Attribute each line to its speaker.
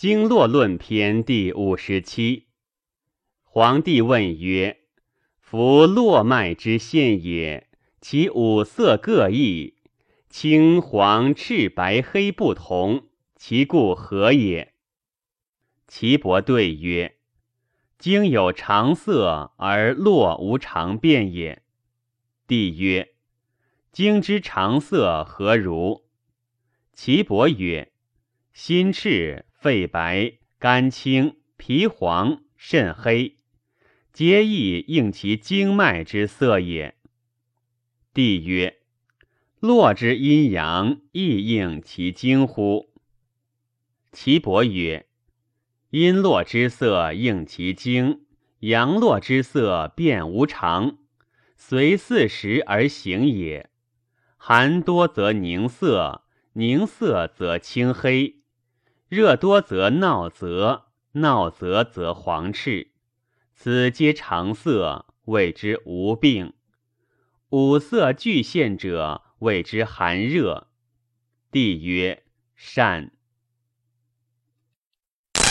Speaker 1: 经络论篇第五十七。皇帝问曰：“夫络脉之现也，其五色各异，青、黄、赤、白、黑不同，其故何也？”岐伯对曰：“经有常色而络无常变也。”帝曰：“经之常色何如？”岐伯曰：“心赤。”肺白、肝青、脾黄、肾黑，皆亦应其经脉之色也。帝曰：络之阴阳，亦应其经乎？岐伯曰：阴络之色应其经，阳络之色变无常，随四时而行也。寒多则凝色，凝色则青黑。热多则闹则，闹则则黄赤，此皆常色，谓之无病。五色俱现者，谓之寒热。帝曰：善。